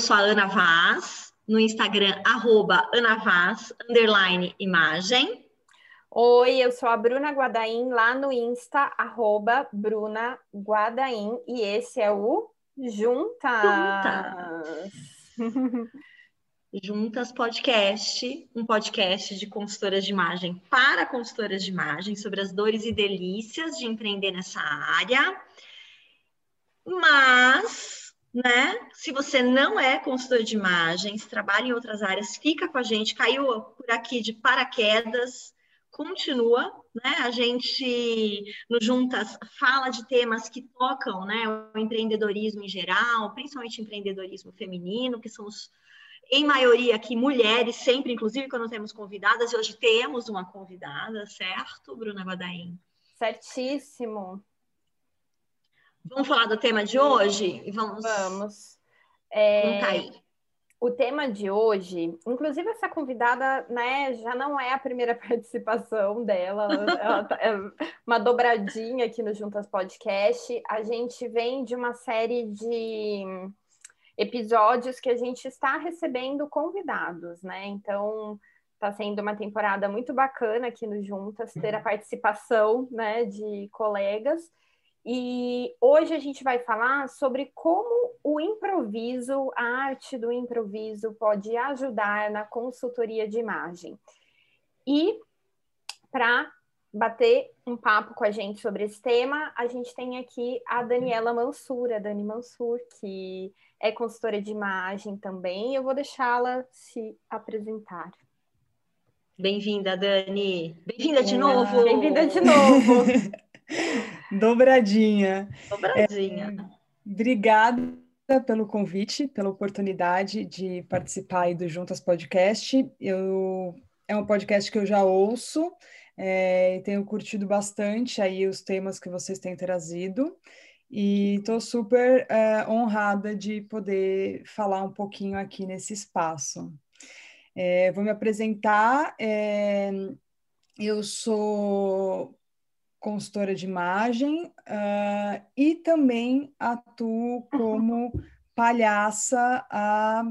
sou a Ana Vaz, no Instagram, arroba Ana Vaz, underline imagem. Oi, eu sou a Bruna Guadaim, lá no Insta, arroba Bruna Guadaim, e esse é o Juntas. Juntas. Juntas Podcast, um podcast de consultoras de imagem para consultoras de imagem sobre as dores e delícias de empreender nessa área. Mas, né, se você não é consultor de imagens, trabalha em outras áreas, fica com a gente, caiu por aqui de paraquedas, continua, né? A gente no Juntas fala de temas que tocam, né, o empreendedorismo em geral, principalmente empreendedorismo feminino, que são os em maioria aqui mulheres, sempre, inclusive quando temos convidadas, e hoje temos uma convidada, certo, Bruna Guadaim? Certíssimo. Vamos falar do tema de hoje? Vamos. Vamos. É... aí. O tema de hoje, inclusive essa convidada, né, já não é a primeira participação dela, ela tá, é uma dobradinha aqui no Juntas Podcast. A gente vem de uma série de episódios que a gente está recebendo convidados, né? Então, está sendo uma temporada muito bacana aqui no Juntas, ter a participação, né, de colegas. E hoje a gente vai falar sobre como o improviso, a arte do improviso pode ajudar na consultoria de imagem. E para bater um papo com a gente sobre esse tema, a gente tem aqui a Daniela Mansur, a Dani Mansur, que é consultora de imagem também. Eu vou deixá-la se apresentar. Bem-vinda, Dani. Bem-vinda de novo. Bem-vinda de novo. Dobradinha. Dobradinha. É, obrigada pelo convite, pela oportunidade de participar do Juntas Podcast. Eu, é um podcast que eu já ouço é, e tenho curtido bastante aí os temas que vocês têm trazido e estou super é, honrada de poder falar um pouquinho aqui nesse espaço. É, vou me apresentar. É, eu sou consultora de imagem uh, e também atuo como palhaça há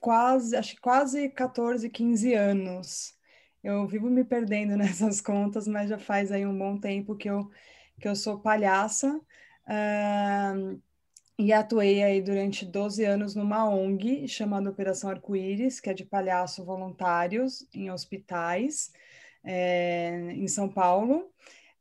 quase, acho quase 14, 15 anos. Eu vivo me perdendo nessas contas, mas já faz aí um bom tempo que eu, que eu sou palhaça. Uh, e atuei aí durante 12 anos numa ONG chamada Operação Arco-Íris, que é de palhaço voluntários em hospitais é, em São Paulo.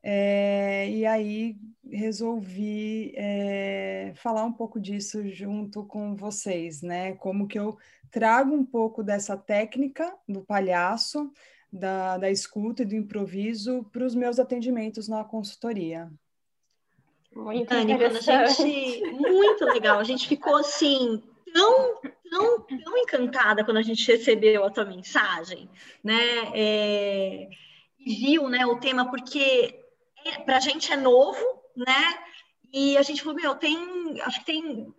É, e aí resolvi é, falar um pouco disso junto com vocês, né? Como que eu trago um pouco dessa técnica do palhaço, da, da escuta e do improviso para os meus atendimentos na consultoria. Muito Dani, quando a gente. Muito legal. A gente ficou assim, tão, tão, tão encantada quando a gente recebeu a tua mensagem, né? É, e viu né, o tema, porque para a gente é novo, né? E a gente falou, meu, tem. Acho que tem.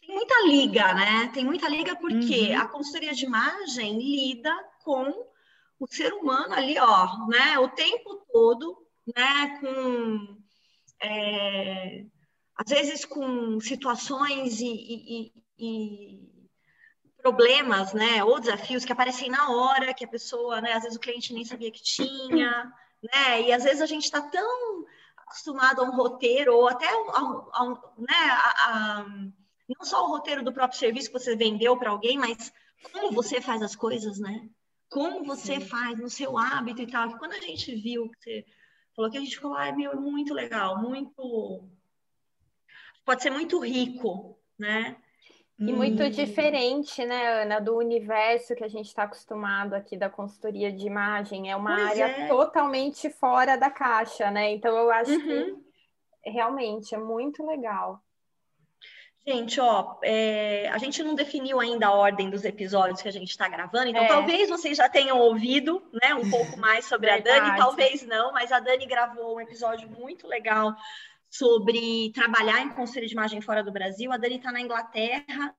Tem muita liga, né? Tem muita liga porque uhum. a consultoria de imagem lida com o ser humano ali, ó, né? O tempo todo, né? Com é, às vezes com situações e, e, e, problemas, né, ou desafios que aparecem na hora, que a pessoa, né, às vezes o cliente nem sabia que tinha, né, e às vezes a gente está tão acostumado a um roteiro, ou até a, a, né, a, não só o roteiro do próprio serviço que você vendeu para alguém, mas como você faz as coisas, né? Como você Sim. faz no seu hábito e tal. Quando a gente viu que você falou que a gente falou, ai, meu, é muito legal, muito. Pode ser muito rico, né? E muito diferente, né, Ana, do universo que a gente está acostumado aqui da consultoria de imagem. É uma pois área é. totalmente fora da caixa, né? Então eu acho uhum. que realmente é muito legal. Gente, ó, é, a gente não definiu ainda a ordem dos episódios que a gente está gravando, então é. talvez vocês já tenham ouvido, né, um pouco mais sobre a Dani, talvez não, mas a Dani gravou um episódio muito legal sobre trabalhar em conselho de imagem fora do Brasil. A Dani está na Inglaterra,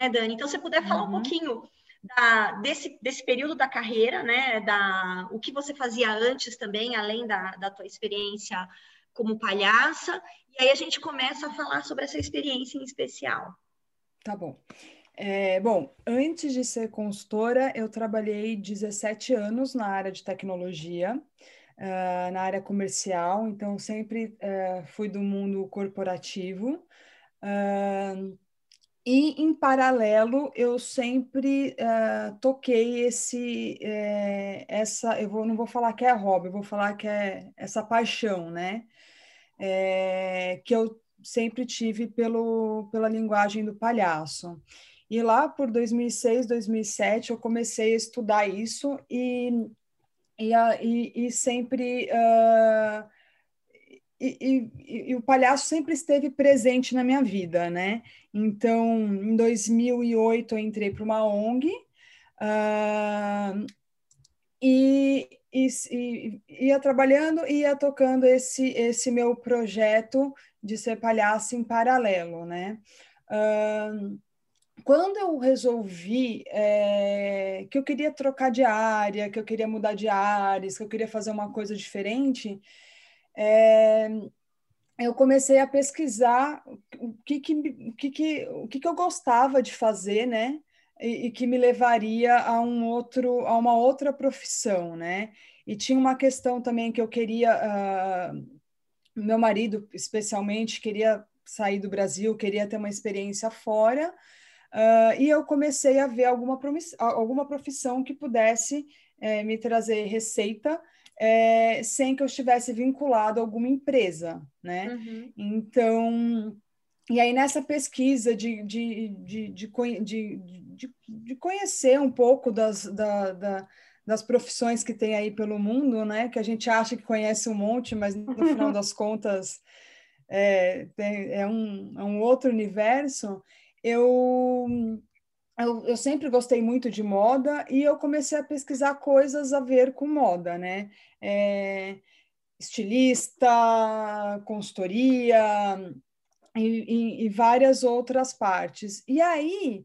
né, Dani? Então, se você puder falar uhum. um pouquinho da, desse, desse período da carreira, né, da, o que você fazia antes também, além da, da tua experiência como palhaça, e aí a gente começa a falar sobre essa experiência em especial. Tá bom. É, bom, antes de ser consultora, eu trabalhei 17 anos na área de tecnologia, uh, na área comercial, então sempre uh, fui do mundo corporativo. Uh, e, em paralelo, eu sempre toquei esse, é, essa, eu vou, não vou falar que é hobby, eu vou falar que é essa paixão, né? É, que eu sempre tive pelo, pela linguagem do palhaço. E lá por 2006, 2007, eu comecei a estudar isso e, e, e, e sempre... Uh, e, e, e, o palhaço sempre esteve presente na minha vida, né? Então, em 2008, eu entrei para uma ONG uh, e, e, ia trabalhando e ia tocando esse, esse meu projeto de ser palhaço em paralelo, né? Uh, quando eu resolvi é, que eu queria trocar de área, que eu queria mudar de áreas, que eu queria fazer uma coisa diferente, é, eu comecei a pesquisar o que que, o que, que, o que, que eu gostava de fazer, né? E, e, que me levaria a um outro, a uma outra profissão, né? E tinha uma questão também que eu queria, uh, meu marido especialmente queria sair do Brasil, queria ter uma experiência fora, uh, e eu comecei a ver alguma, alguma profissão que pudesse eh, me trazer receita é, sem que eu estivesse vinculado a alguma empresa, né? Uhum. Então, e aí nessa pesquisa de, de, de, de, de, conhecer um pouco das, da, da, das profissões que tem aí pelo mundo, né? Que a gente acha que conhece um monte, mas no final das contas é, tem, é, um, é um outro universo. Eu eu, eu, sempre gostei muito de moda e eu comecei a pesquisar coisas a ver com moda, né? É, estilista, consultoria e, e, e, várias outras partes. E aí,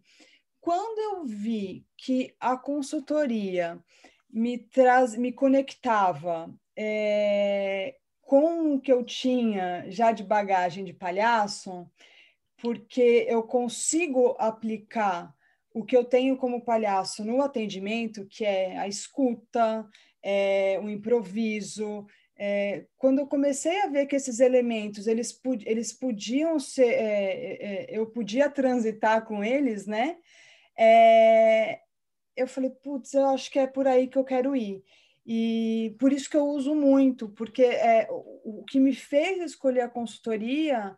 quando eu vi que a consultoria me, traz, me conectava é, com o que eu tinha já de bagagem de palhaço, porque eu consigo aplicar o que eu tenho como palhaço no atendimento, que é a escuta, é, o improviso. É, quando eu comecei a ver que esses elementos eles, eles podiam ser, é, é, é, eu podia transitar com eles, né? É, eu falei, putz, eu acho que é por aí que eu quero ir. E por isso que eu uso muito, porque é, o, o que me fez escolher a consultoria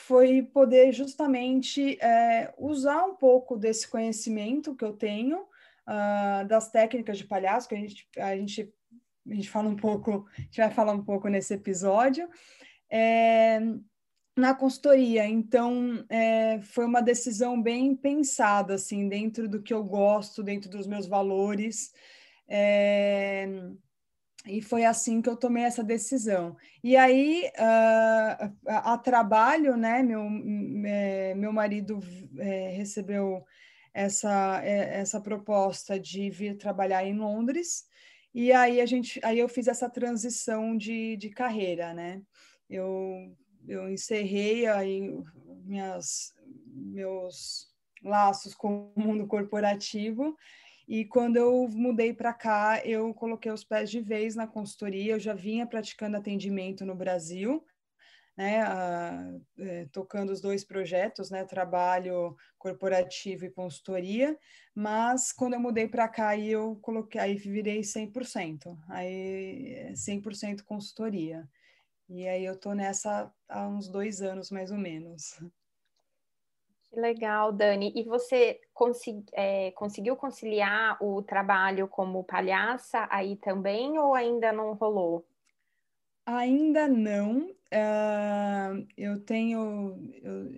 foi poder justamente é, usar um pouco desse conhecimento que eu tenho uh, das técnicas de palhaço, que a gente, a gente, a gente fala um pouco, a gente vai falar um pouco nesse episódio, é, na consultoria. Então, é, foi uma decisão bem pensada, assim, dentro do que eu gosto, dentro dos meus valores. E foi assim que eu tomei essa decisão. E aí, uh, a, a, trabalho, né, meu, é, meu marido é, recebeu essa, é, essa proposta de vir trabalhar em Londres, e aí a gente, aí eu fiz essa transição de, de carreira, né? Eu, eu encerrei aí minhas, meus laços com o mundo corporativo e quando eu mudei para cá, eu coloquei os pés de vez na consultoria. Eu já vinha praticando atendimento no Brasil, né, a, é, tocando os dois projetos, né, trabalho corporativo e consultoria, mas quando eu mudei para cá, aí eu coloquei, aí virei 100%, aí 100% consultoria. E aí eu tô nessa há uns dois anos, mais ou menos. Que legal, Dani. E você consegui, é, conseguiu conciliar o trabalho como palhaça aí também ou ainda não rolou? Ainda não. Uh, eu tenho,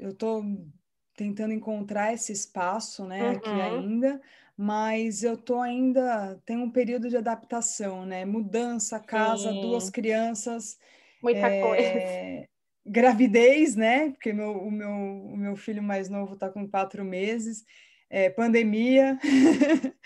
eu estou tentando encontrar esse espaço, né, uhum. aqui ainda, mas eu tô ainda tem um período de adaptação, né? Mudança, casa, Sim. duas crianças. Muita é, coisa gravidez, né? Porque meu, o, meu, o meu filho mais novo está com quatro meses, é, pandemia.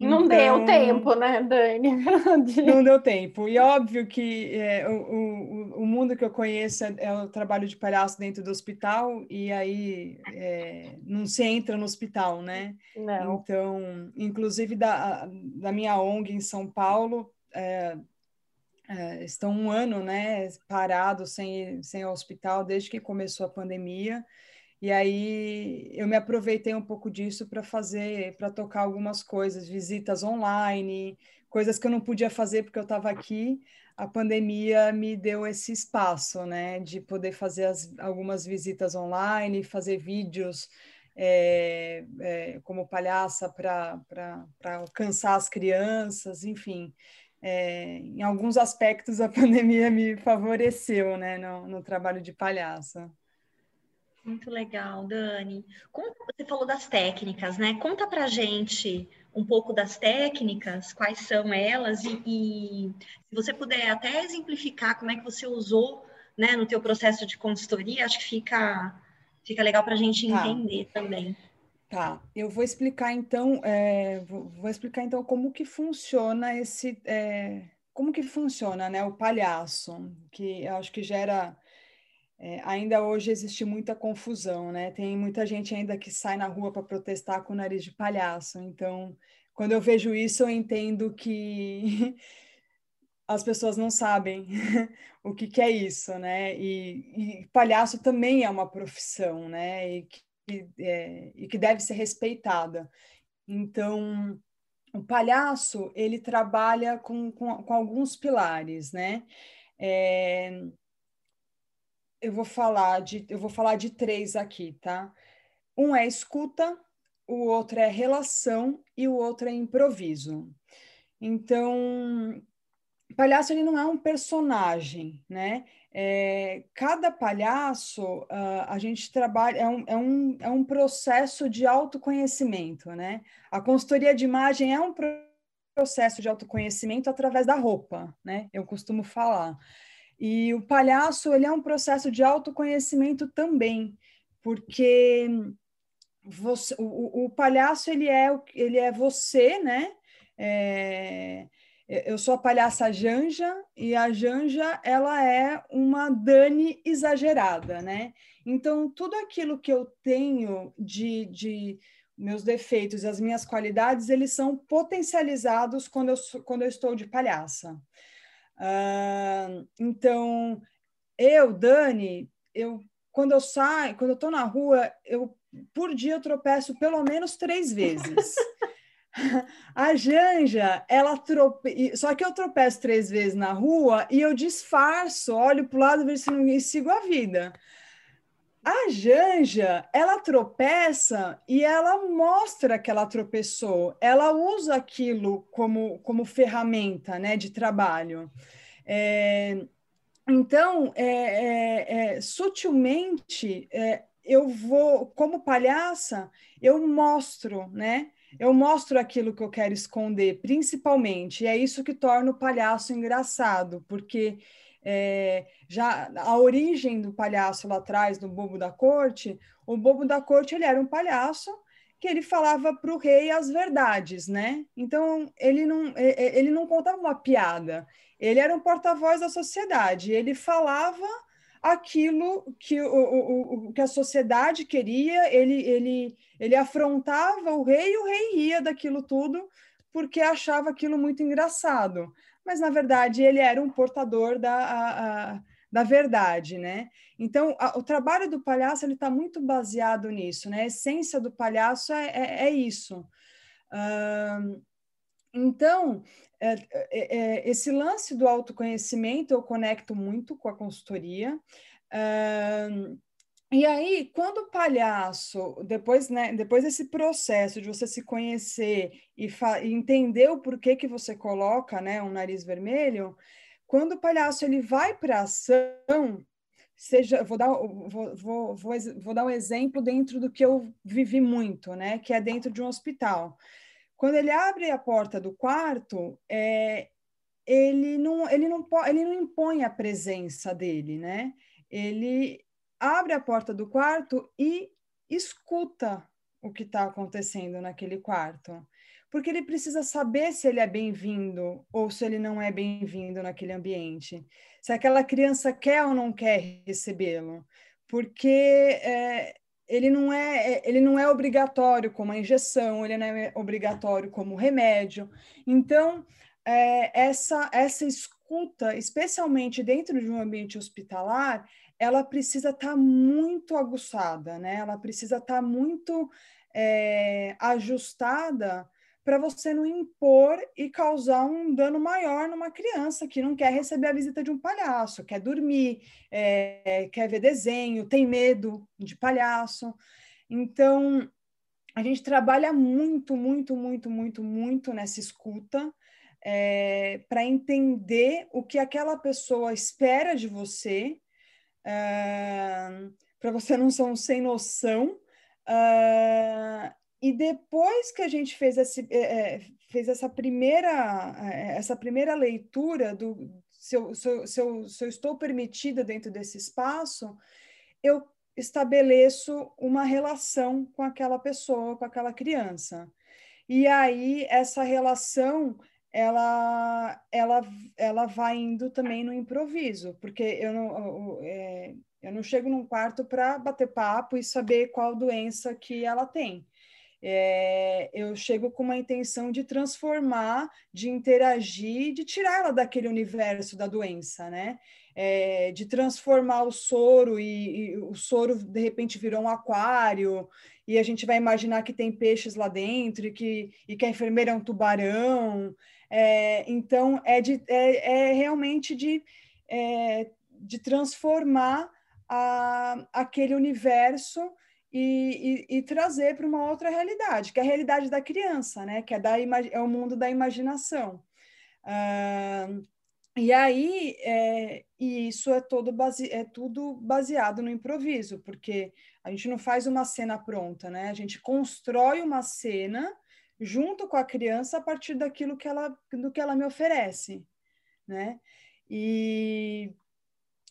Não então, deu tempo, né, Dani? não deu tempo. E óbvio que é, o, o, o, mundo que eu conheço é, é, o trabalho de palhaço dentro do hospital, e aí é, não se entra no hospital, né? Não. Então, inclusive da, da minha ONG em São Paulo, é, estão um ano, né, parados sem, sem hospital desde que começou a pandemia. E aí eu me aproveitei um pouco disso para fazer, para tocar algumas coisas, visitas online, coisas que eu não podia fazer porque eu estava aqui. A pandemia me deu esse espaço, né, de poder fazer as, algumas visitas online, fazer vídeos é, é, como palhaça para alcançar as crianças, enfim. É, em alguns aspectos a pandemia me favoreceu, né, no, no trabalho de palhaça. Muito legal, Dani. Como você falou das técnicas, né? Conta pra gente um pouco das técnicas, quais são elas e, e, se você puder até exemplificar como é que você usou, né, no teu processo de consultoria, acho que fica fica legal para a gente tá. entender também. Tá, eu vou explicar então, é, vou, explicar então como que funciona esse, é, como que funciona, né, o palhaço, que eu acho que gera é, ainda hoje existe muita confusão, né? Tem muita gente ainda que sai na rua para protestar com o nariz de palhaço. Então, quando eu vejo isso, eu entendo que as pessoas não sabem o que, que, é isso, né? E, e, palhaço também é uma profissão, né? E que, é, e que deve ser respeitada. Então, o palhaço ele trabalha com, com, com alguns pilares, né? É, eu vou falar de eu vou falar de três aqui, tá? Um é escuta, o outro é relação e o outro é improviso. Então, palhaço ele não é um personagem, né? É, cada palhaço uh, a gente trabalha é um, é, um, é um processo de autoconhecimento, né? A consultoria de imagem é um processo de autoconhecimento através da roupa, né? Eu costumo falar. E o palhaço, ele é um processo de autoconhecimento também, porque você, o, o palhaço, ele é, ele é você, né? É, eu sou a palhaça Janja e a Janja ela é uma Dani exagerada, né? Então tudo aquilo que eu tenho de, de meus defeitos e as minhas qualidades eles são potencializados quando eu, quando eu estou de palhaça. Uh, então, eu, Dani, eu quando eu saio, quando eu estou na rua, eu por dia eu tropeço pelo menos três vezes. A Janja, ela trope... só que eu tropeço três vezes na rua e eu disfarço, olho para o lado ver se não sigo a vida. A Janja, ela tropeça e ela mostra que ela tropeçou, ela usa aquilo como, como ferramenta né, de trabalho. É, então, é, é, é sutilmente, é, eu vou, como palhaça, eu mostro, né? Eu mostro aquilo que eu quero esconder, principalmente. E é isso que torna o palhaço engraçado, porque é, já a origem do palhaço lá atrás, do bobo da corte, o bobo da corte ele era um palhaço que ele falava para o rei as verdades, né? Então ele não ele não contava uma piada, ele era um porta-voz da sociedade, ele falava aquilo que, o, o, o, que a sociedade queria, ele, ele, ele afrontava o rei e o rei ria daquilo tudo porque achava aquilo muito engraçado mas na verdade ele era um portador da, a, a, da verdade, né? Então, a, o trabalho do palhaço ele está muito baseado nisso, né? A essência do palhaço é, é, é isso. Uh, então, é, é, é, esse lance do autoconhecimento eu conecto muito com a consultoria. Uh, e aí, quando o palhaço, depois, né, depois desse processo de você se conhecer e, e, entender o porquê que você coloca né, um nariz vermelho, quando o palhaço ele vai para ação, seja, vou dar, vou, vou, vou, vou dar um exemplo dentro do que eu vivi muito, né, que é dentro de um hospital. Quando ele abre a porta do quarto, é, ele, não, ele, não, ele não impõe a presença dele, né? Ele, abre a porta do quarto e escuta o que está acontecendo naquele quarto. porque ele precisa saber se ele é bem-vindo ou se ele não é bem-vindo naquele ambiente, se aquela criança quer ou não quer recebê-lo, porque é, ele não é ele não é obrigatório como a injeção, ele não é obrigatório como remédio. Então é, essa essa escuta, especialmente dentro de um ambiente hospitalar, ela precisa estar tá muito aguçada, né? Ela precisa estar tá muito é, ajustada para você não impor e causar um dano maior numa criança que não quer receber a visita de um palhaço, quer dormir, é, quer ver desenho, tem medo de palhaço. Então, a gente trabalha muito, muito, muito, muito, muito nessa escuta é, para entender o que aquela pessoa espera de você, é, para você não ser um sem noção. Uh, e depois que a gente fez, esse, é, fez essa, primeira, essa primeira leitura do se eu, se, eu, se, eu, se eu estou permitida dentro desse espaço, eu estabeleço uma relação com aquela pessoa, com aquela criança. E aí essa relação ela ela ela vai indo também no improviso, porque eu não é, eu não chego num quarto para bater papo e saber qual doença que ela tem é, eu chego com uma intenção de transformar, de interagir, de tirar ela daquele universo da doença, né? É, de transformar o soro e, e, o soro de repente virou um aquário e a gente vai imaginar que tem peixes lá dentro e que, e que a enfermeira é um tubarão. É, então, é, de, é, é realmente de, é, de transformar a, aquele universo e, e, e trazer para uma outra realidade, que é a realidade da criança, né? Que é, da, é o mundo da imaginação. Uh, e aí, é, e isso é, todo base, é tudo baseado no improviso, porque a gente não faz uma cena pronta, né? A gente constrói uma cena junto com a criança a partir daquilo que ela, do que ela me oferece, né? E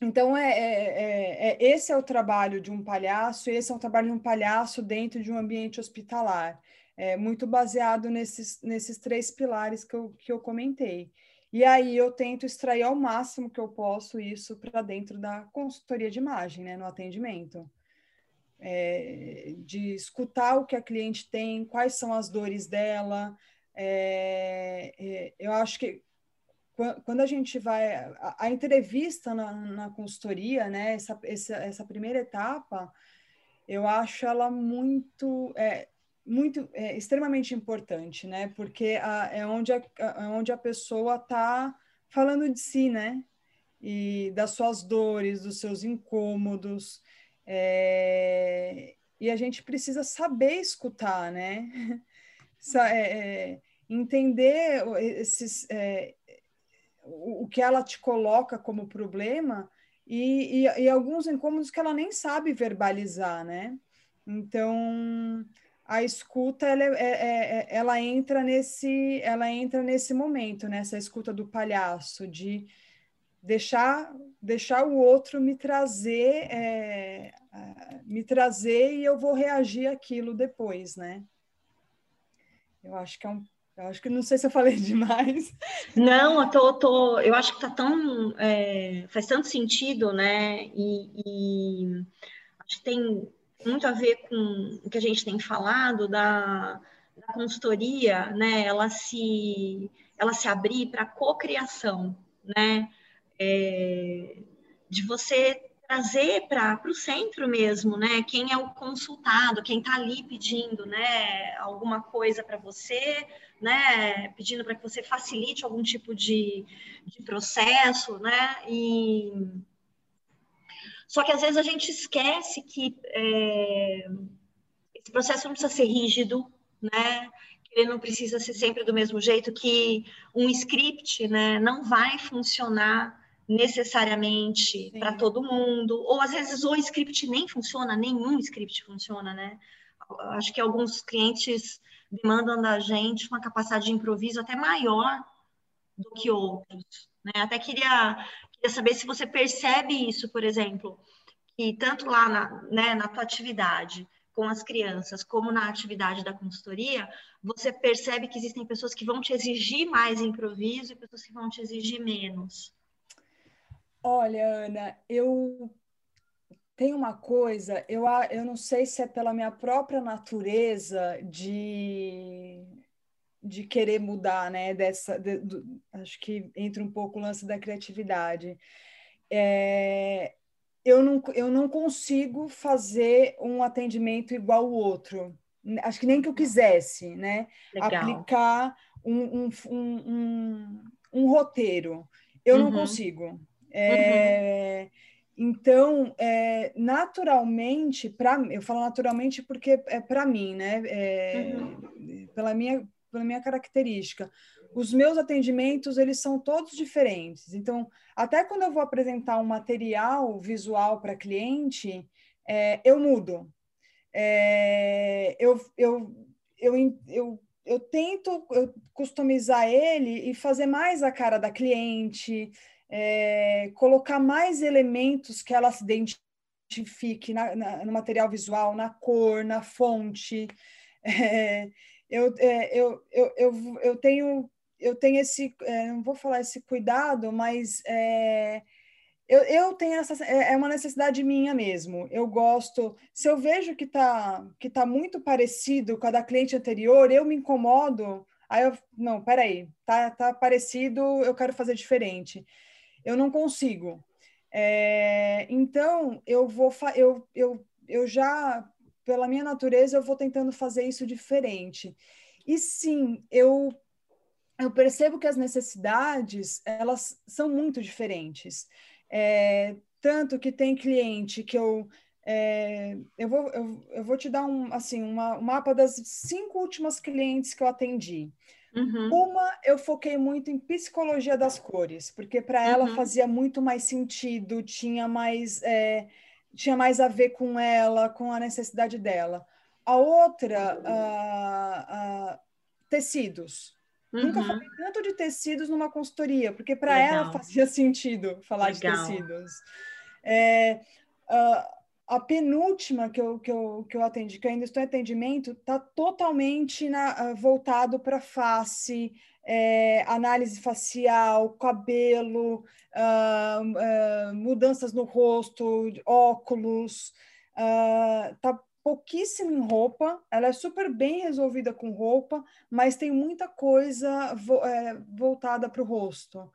então, é, é, é, é, esse é o trabalho de um palhaço, esse é o trabalho de um palhaço dentro de um ambiente hospitalar, é, muito baseado nesses, nesses três pilares que eu, que eu comentei. E aí eu tento extrair ao máximo que eu posso isso para dentro da consultoria de imagem, né, no atendimento. É, de escutar o que a cliente tem, quais são as dores dela. É, é eu acho que quando a gente vai a, a entrevista na, na, consultoria, né, essa, essa, essa, primeira etapa, eu acho ela muito é, muito é, extremamente importante, né, porque a, é onde a, é onde a pessoa está falando de si, né, e das suas dores, dos seus incômodos, é, e a gente precisa saber escutar, né, é, é, entender esses é, o, que ela te coloca como problema e, e, e, alguns incômodos que ela nem sabe verbalizar, né? Então a escuta ela, é, é, é, ela entra nesse ela entra nesse momento nessa escuta do palhaço de deixar deixar o outro me trazer é, me trazer e eu vou reagir aquilo depois, né? Eu acho que é um eu acho que não sei se eu falei demais. Não, eu, tô, tô eu acho que tá tão. É, faz tanto sentido, né? E, e, acho que tem muito a ver com o que a gente tem falado da, da consultoria, né? Ela se, ela se abrir para cocriação, né? É, de você trazer para o centro mesmo, né? Quem é o consultado, quem está ali pedindo, né? Alguma coisa para você, né? Pedindo para que você facilite algum tipo de, de processo, né? E só que às vezes a gente esquece que é... esse processo não precisa ser rígido, né? ele não precisa ser sempre do mesmo jeito, que um script, né, não vai funcionar necessariamente para todo mundo, ou às vezes o script nem funciona, nenhum script funciona, né? Acho que alguns clientes demandam da gente uma capacidade de improviso até maior do que outros, né? Até queria, queria saber se você percebe isso, por exemplo, que tanto lá na, né, na tua atividade com as crianças, como na atividade da consultoria, você percebe que existem pessoas que vão te exigir mais improviso e pessoas que vão te exigir menos? Olha, Ana, eu tem uma coisa, eu, eu não sei se é pela minha própria natureza de, de querer mudar, né? Dessa, de, do, acho que entra um pouco o lance da criatividade. É, eu, não, eu não consigo fazer um atendimento igual o outro. Acho que nem que eu quisesse, né? Legal. Aplicar um, um, um, um, um roteiro. Eu uhum. não consigo. É, uhum então, é, naturalmente, para eu falo naturalmente porque é para mim, né? É, uhum. Pela minha pela minha característica, os meus atendimentos eles são todos diferentes. Então, até quando eu vou apresentar um material visual para cliente, é, eu mudo. É, eu, eu, eu, eu, eu tento customizar ele e fazer mais a cara da cliente é, colocar mais elementos que ela se identifique na, na, no material visual, na cor, na fonte. É, eu, é, eu, eu, eu, eu, tenho, eu tenho esse, é, não vou falar esse cuidado, mas é, eu, eu tenho essa, é, é uma necessidade minha mesmo. Eu gosto, se eu vejo que está que tá muito parecido com a da cliente anterior, eu me incomodo, aí eu, não, peraí, tá, tá parecido, eu quero fazer diferente eu não consigo. É, então, eu vou, eu, eu, eu já, pela minha natureza, eu vou tentando fazer isso diferente. E sim, eu, eu percebo que as necessidades, elas são muito diferentes. É, tanto que tem cliente que eu é, eu, vou, eu, eu, vou te dar um, assim, uma, um mapa das cinco últimas clientes que eu atendi. Uhum. Uma, eu foquei muito em psicologia das cores, porque para ela uhum. fazia muito mais sentido, tinha mais, é, tinha mais a ver com ela, com a necessidade dela. A outra, uh, uh, tecidos. Uhum. Nunca falei tanto de tecidos numa consultoria, porque para ela fazia sentido falar Legal. de tecidos. É, uh, a penúltima que eu, que, eu, que eu atendi, que eu ainda estou em atendimento, está totalmente na, uh, voltado para face, é, análise facial, cabelo, uh, uh, mudanças no rosto, óculos. Está pouquíssimo em roupa, ela é super bem resolvida com roupa, mas tem muita coisa vo, é, voltada para o rosto.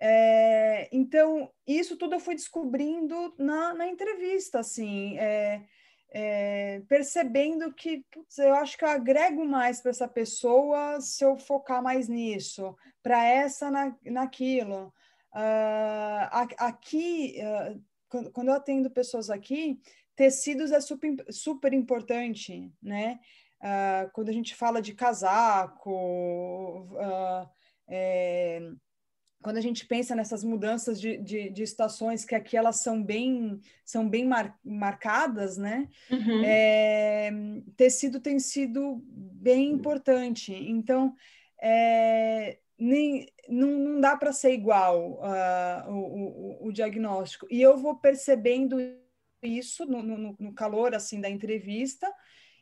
É, então, isso tudo eu fui descobrindo na, na entrevista, assim, é, é, percebendo que putz, eu acho que eu agrego mais para essa pessoa se eu focar mais nisso, para essa na, naquilo. Uh, aqui, uh, quando, eu atendo pessoas aqui, tecidos é super, super importante, né? Uh, quando a gente fala de casaco, é, quando a gente pensa nessas mudanças de, de, de, estações, que aqui elas são bem, são bem mar, marcadas, né? Uhum. É, tecido tem sido bem importante. Então, é, nem, não, não dá para ser igual uh, o, o, o, diagnóstico. E eu vou percebendo isso no, no, no calor assim da entrevista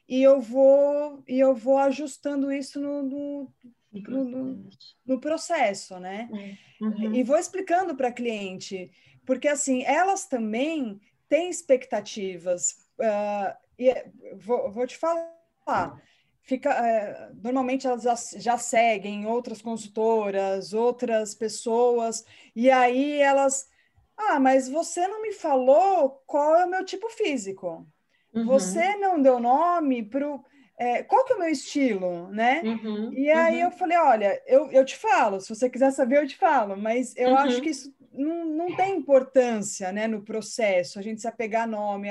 e eu vou e eu vou ajustando isso no, no no, no, no processo, né? É, uhum. E vou explicando para a cliente, porque assim, elas também têm expectativas. Uh, e é, vou, vou te falar, fica, uh, normalmente elas já, já, seguem outras consultoras, outras pessoas, e aí elas. Ah, mas você não me falou qual é o meu tipo físico. Uhum. Você não deu nome para o é, qual que é o meu estilo, né? Uhum, e aí uhum. eu falei, olha, eu, eu te falo, se você quiser saber, eu te falo, mas eu uhum. acho que isso não, não tem importância, né, no processo, a gente se apegar a nome.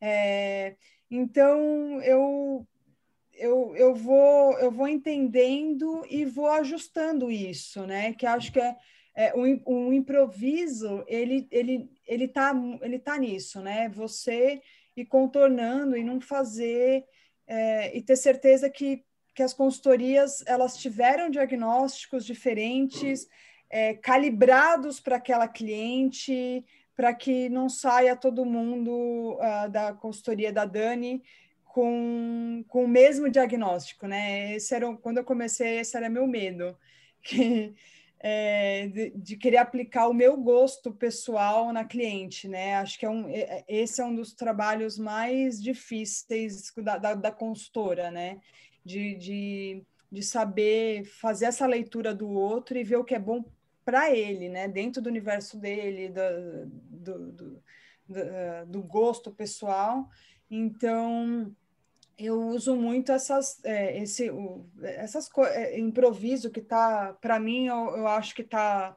É, então, eu, eu, eu, vou, eu vou entendendo e vou ajustando isso, né? Que acho que é, é um, um improviso, ele, ele, ele, tá, ele tá nisso, né? Você ir contornando e não fazer é, e ter certeza que, que as consultorias elas tiveram diagnósticos diferentes, é, calibrados para aquela cliente, para que não saia todo mundo uh, da consultoria da Dani com, com o mesmo diagnóstico, né? Esse era, quando eu comecei, esse era meu medo, que, é, de, de, querer aplicar o meu gosto pessoal na cliente, né? Acho que é um, é, esse é um dos trabalhos mais difíceis da, da, da consultora, né? De, de, de saber fazer essa leitura do outro e ver o que é bom para ele, né? Dentro do universo dele, do, do, do, do gosto pessoal. Então, eu uso muito essas, é, esse, o, essas é, improviso que tá, para mim, eu, eu, acho que tá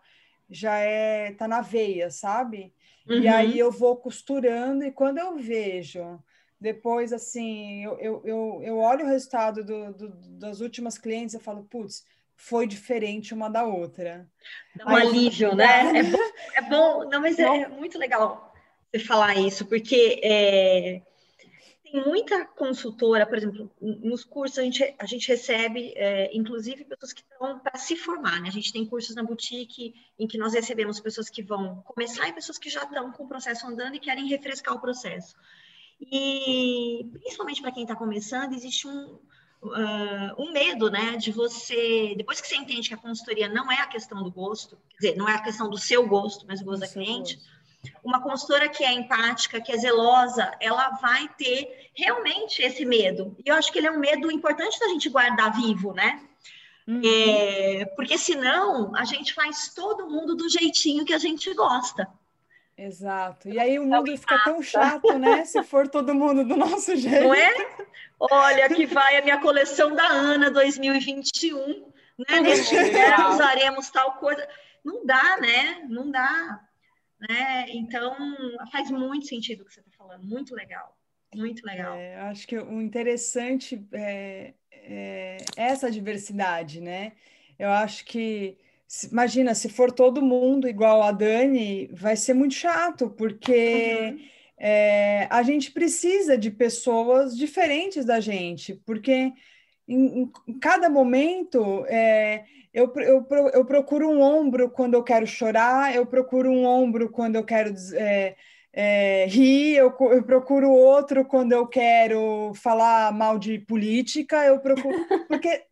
já é tá na veia, sabe? Uhum. E aí eu vou costurando e quando eu vejo depois assim, eu, eu, eu, eu olho o resultado do, do, das últimas clientes e falo, putz, foi diferente uma da outra. Dá um aí, alívio, né? É bom, é bom, não, mas é muito legal você falar isso, porque é, tem muita consultora, por exemplo, nos cursos a gente, a gente recebe, é, inclusive, pessoas que estão para se formar, né? A gente tem cursos na boutique em que nós recebemos pessoas que vão começar e pessoas que já estão com o processo andando e querem refrescar o processo. E, principalmente para quem está começando, existe um, uh, um medo, né, de você, depois que você entende que a consultoria não é a questão do gosto, quer dizer, não é a questão do seu gosto, mas o gosto da cliente, gosto uma consultora que é empática, que é zelosa, ela vai ter realmente esse medo. E eu acho que ele é um medo importante da gente guardar vivo, né? Uhum. É, porque senão a gente faz todo mundo do jeitinho que a gente gosta. Exato. E aí o mundo fica tão chato, né? Se for todo mundo do nosso jeito. Não é? Olha, que vai a minha coleção da Ana 2021. Né? Neste usaremos tal coisa. Não dá, né? Não dá. Né? Então, faz muito sentido o que você está falando, muito legal, muito legal. É, acho que o interessante é, é, essa diversidade, né? Eu acho que, imagina, se for todo mundo igual a Dani, vai ser muito chato, porque uhum. é, a gente precisa de pessoas diferentes da gente, porque em, em cada momento é, eu, eu, eu procuro um ombro quando eu quero chorar, eu procuro um ombro quando eu quero é, é, rir, eu, eu, procuro outro quando eu quero falar mal de política, eu procuro. Porque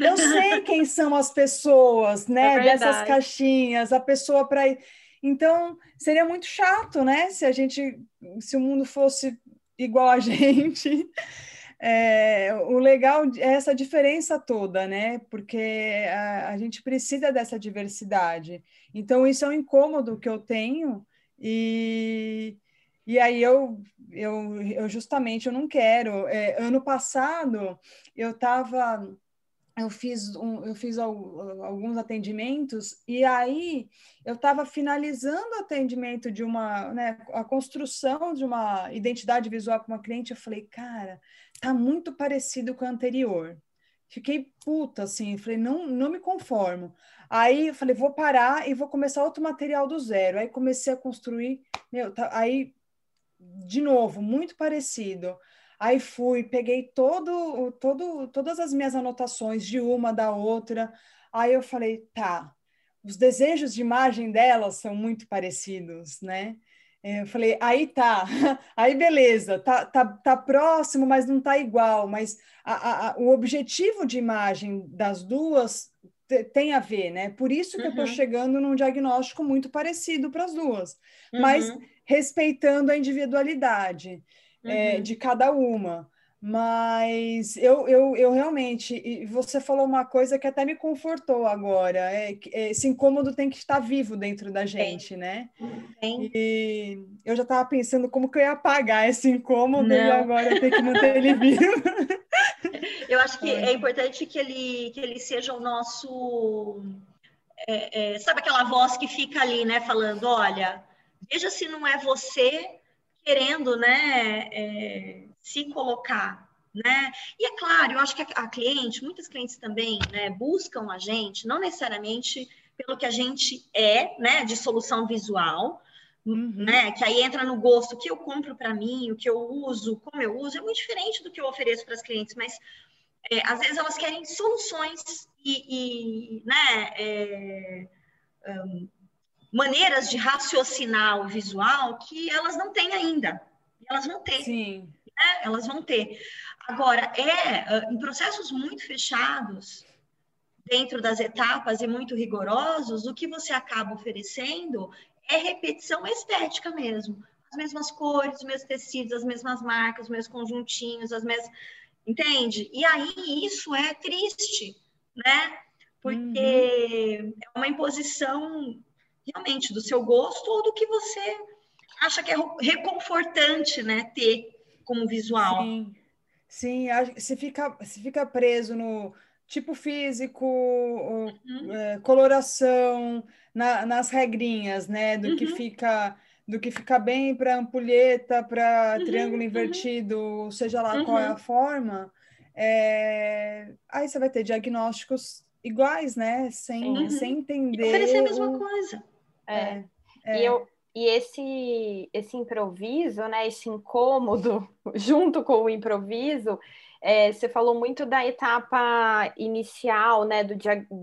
eu sei quem são as pessoas, né? É dessas caixinhas, a pessoa para. Então, seria muito chato, né? Se a gente. Se o mundo fosse igual a gente é, o legal é essa diferença toda, né? Porque a, a, gente precisa dessa diversidade. Então, isso é um incômodo que eu tenho, e, e aí eu, eu, eu justamente eu não quero. É, ano passado eu estava. Eu fiz, um, eu fiz alguns atendimentos e aí eu estava finalizando o atendimento de uma, né, a construção de uma identidade visual com uma cliente. Eu falei, cara, tá muito parecido com o anterior. Fiquei puta, assim, falei, não, não me conformo. Aí eu falei, vou parar e vou começar outro material do zero. Aí comecei a construir, meu, tá, aí, de novo, muito parecido. Aí fui, peguei todo, todo, todas as minhas anotações de uma da outra. Aí eu falei, tá, os desejos de imagem delas são muito parecidos, né? É, eu falei, aí tá, aí beleza, tá, tá, tá próximo, mas não tá igual, mas a, a, o objetivo de imagem das duas tem a ver, né? Por isso que uhum. eu tô uhum. chegando num diagnóstico muito parecido para as duas, uhum. mas respeitando a individualidade uhum. é, de cada uma. Mas eu, eu, eu realmente, e você falou uma coisa que até me confortou agora, é, é esse incômodo tem que estar vivo dentro da gente, né? E eu já estava pensando como que eu ia apagar esse incômodo Não. e agora eu tenho que manter ele vivo. Eu acho que é importante que ele, que ele seja o nosso. É, é, sabe aquela voz que fica ali, né, falando: olha, veja se não é você querendo, né? É, se colocar, né? E é claro, eu acho que a, cliente, muitas clientes também, né, buscam a gente, não necessariamente pelo que a gente é, né, de solução visual, uhum. né, que aí entra no gosto, o que eu compro para mim, o que eu uso, como eu uso, é muito diferente do que eu ofereço para as clientes, mas é, às vezes elas querem soluções e, e né, é, um, maneiras de raciocinar o visual que elas não têm ainda. Elas vão ter. Sim né? Elas vão ter. Agora, é em processos muito fechados, dentro das etapas e muito rigorosos, o que você acaba oferecendo é repetição estética mesmo. As mesmas cores, os mesmos tecidos, as mesmas marcas, os mesmos conjuntinhos, as mesmas. Entende? E aí isso é triste, né? Porque uhum. é uma imposição realmente do seu gosto ou do que você acha que é reconfortante, né? Ter como visual. Sim, sim. Você fica, você fica preso no tipo físico, uhum. é, coloração, na, nas regrinhas, né? Do uhum. que fica do que fica bem para ampulheta, para uhum, triângulo uhum. invertido, seja lá qual é a uhum. forma. É... Aí você vai ter diagnósticos iguais, né? Sem, sem entender. E oferecer a mesma o... coisa. É. é. E, eu, e esse, esse improviso, né? Esse incômodo junto com o improviso, é, você falou muito da etapa inicial, né, do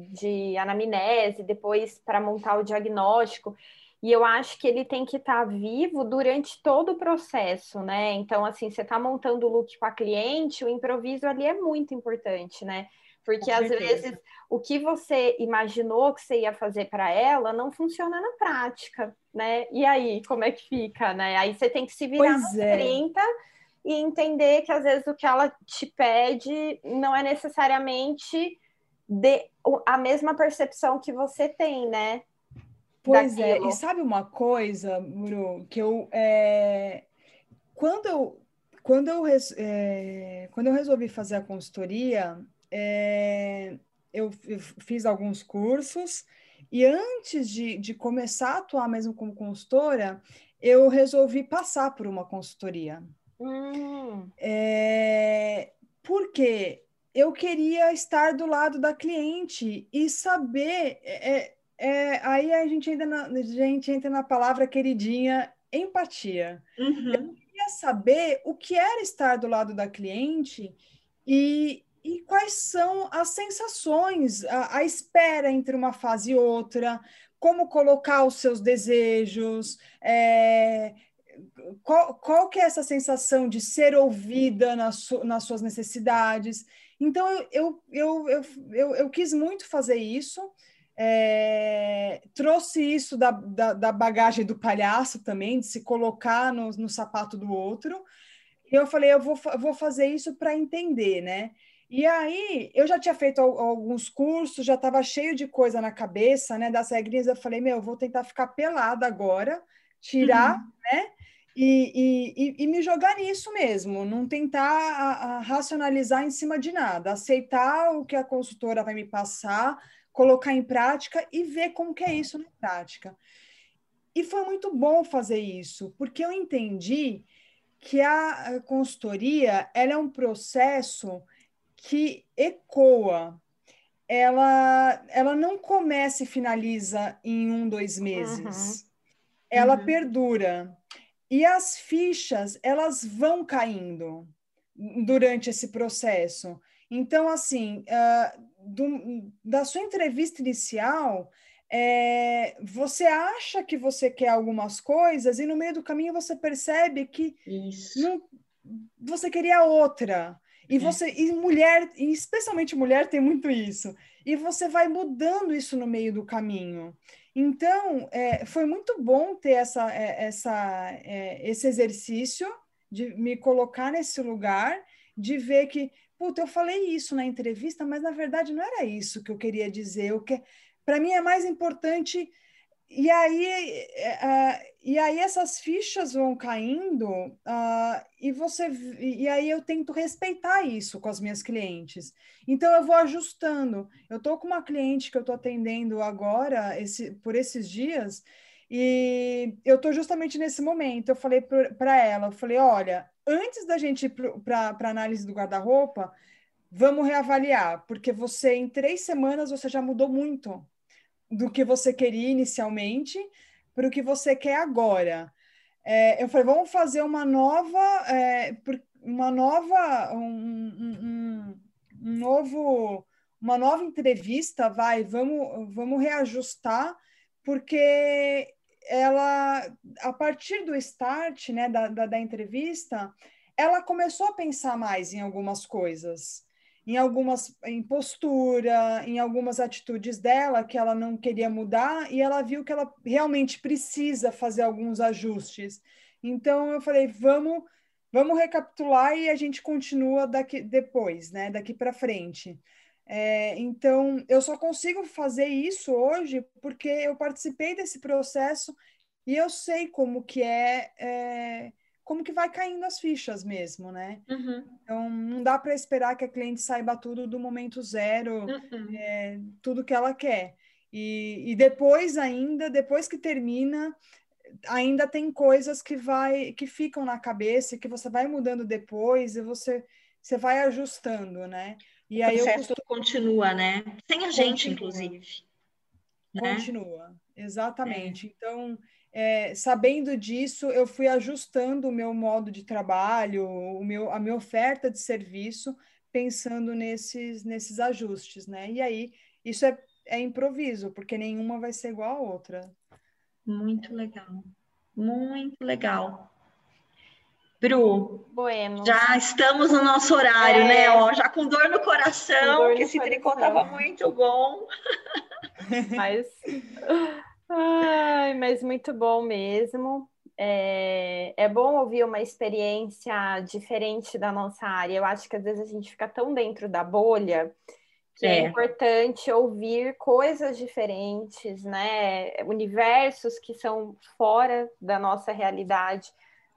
de anamnese, depois para montar o diagnóstico. E eu acho que ele tem que estar tá vivo durante todo o processo, né? Então, assim, você está montando o look com a cliente, o improviso ali é muito importante, né? Porque às vezes o que você imaginou que você ia fazer para ela não funciona na prática, né? E aí, como é que fica, né? Aí você tem que se virar pois nos é. 30 e entender que às vezes o que ela te pede não é necessariamente de, a mesma percepção que você tem, né? Pois é, Daquilo. é, e sabe uma coisa, Muru, que eu é... quando eu quando eu, é... quando eu resolvi fazer a consultoria, é... eu, eu fiz alguns cursos e antes de, de começar a atuar mesmo como consultora, eu resolvi passar por uma consultoria. Hum. É, porque eu queria estar do lado da cliente e saber. É, é, aí a gente, ainda na, a gente entra na palavra queridinha, empatia. Uhum. Eu queria saber o que era estar do lado da cliente e, e quais são as sensações, a, a espera entre uma fase e outra, como colocar os seus desejos, é, qual, qual que é essa sensação de ser ouvida nas, su, nas suas necessidades? Então, eu, eu, eu, eu, eu, eu quis muito fazer isso, é, trouxe isso da, da, da, bagagem do palhaço também, de se colocar no, no sapato do outro, e eu falei, eu vou, vou fazer isso para entender, né? E aí, eu já tinha feito alguns cursos, já estava cheio de coisa na cabeça, né, das regrinhas, eu falei, meu, eu vou tentar ficar pelada agora, tirar, uhum. né, e, e, e, me jogar nisso mesmo, não tentar a, a racionalizar em cima de nada, aceitar o que a consultora vai me passar, colocar em prática e ver como que é isso na prática. E foi muito bom fazer isso, porque eu entendi que a consultoria ela é um processo que ecoa, ela, ela não começa e finaliza em um, dois meses. Uhum. Ela uhum. perdura. E as fichas, elas vão caindo durante esse processo. Então, assim, uh, do, da sua entrevista inicial, é, você acha que você quer algumas coisas e no meio do caminho você percebe que não, você queria outra. E é. você, e mulher, e especialmente mulher, tem muito isso. E você vai mudando isso no meio do caminho. Então, é, foi muito bom ter essa, é, essa, é, esse exercício de me colocar nesse lugar, de ver que, puta, eu falei isso na entrevista, mas na verdade não era isso que eu queria dizer. O que, para mim é mais importante e aí, uh, e aí essas fichas vão caindo uh, e você e aí eu tento respeitar isso com as minhas clientes. Então eu vou ajustando. Eu estou com uma cliente que eu estou atendendo agora esse, por esses dias e eu estou justamente nesse momento. Eu falei para ela, eu falei, olha, antes da gente ir para análise do guarda-roupa, vamos reavaliar, porque você em três semanas você já mudou muito do que você queria inicialmente para o que você quer agora. É, eu falei, vamos fazer uma nova, é, uma nova, um, um, um, novo, uma nova entrevista, vai, vamos, vamos reajustar, porque ela, a partir do start, né, da, da, da entrevista, ela começou a pensar mais em algumas coisas, em algumas em postura, em algumas atitudes dela que ela não queria mudar e ela viu que ela realmente precisa fazer alguns ajustes. Então eu falei, vamos vamos recapitular e a gente continua daqui depois, né? Daqui para frente. É, então, eu só consigo fazer isso hoje porque eu participei desse processo e eu sei como que é, é como que vai caindo as fichas mesmo, né? Uhum. Então, não dá para esperar que a cliente saiba tudo do momento zero, uhum. é, tudo que ela quer. E, e depois ainda, depois que termina, ainda tem coisas que vai que ficam na cabeça que você vai mudando depois e você você vai ajustando, né? E o aí processo costumo... continua, né? Sem a gente, continua. inclusive. Né? Continua, exatamente. É. Então, é, sabendo disso, eu fui ajustando o meu modo de trabalho, o meu, a minha oferta de serviço, pensando nesses, nesses ajustes, né? E aí, isso é, é improviso, porque nenhuma vai ser igual a outra. Muito legal, muito legal. Bru, bueno. já estamos no nosso horário, é... né? Ó, já com dor no coração, dor que esse coração. tricô estava muito bom. Mas, ai, mas muito bom mesmo. É, é bom ouvir uma experiência diferente da nossa área. Eu acho que às vezes a gente fica tão dentro da bolha que é. é, importante ouvir coisas diferentes, né? Universos que são fora da nossa realidade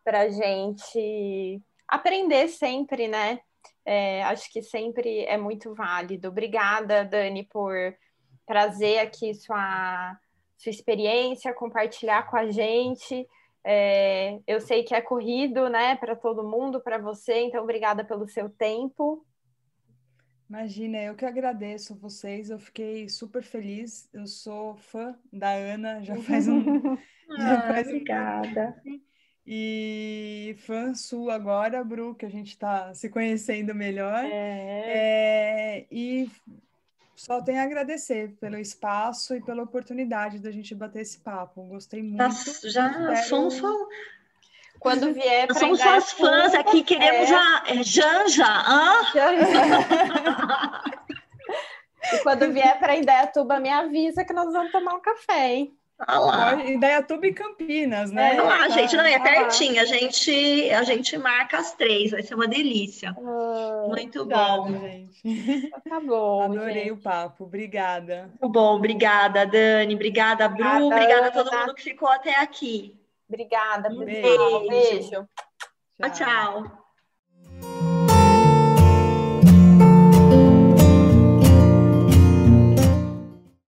para a gente aprender sempre, né? É, acho que sempre é muito válido. Obrigada, Dani, por trazer aqui sua, sua experiência, compartilhar com a gente. É, eu sei que é corrido, né, para todo mundo, para você, então obrigada pelo seu tempo. Imagina, eu que agradeço vocês, eu fiquei super feliz. Eu sou fã da Ana, já faz um. já ah, faz obrigada. Um e fã sua agora, Bru, que a gente está se conhecendo melhor. É. É, e só tenho a agradecer pelo espaço e pela oportunidade da gente bater esse papo. Gostei muito. Nossa, já Espero... somos só... Quando vier Nós somos suas fãs aqui, queremos é... a é, Janja. Hã? Janja. e quando vier para Indaiatuba, me avisa que nós vamos tomar um café, hein? Ah lá. Indaiatuba e Campinas, né? É, lá, tá, gente, não, é tá pertinho. A gente, a gente marca as três, vai ser uma delícia. Ah, Muito bom. gente. Tá bom. Adorei gente. o papo, obrigada. Muito bom, obrigada, Dani. Obrigada, Bru. Obrigada, obrigada a todo mundo que ficou até aqui. Obrigada, um beijo. beijo. tchau. tchau.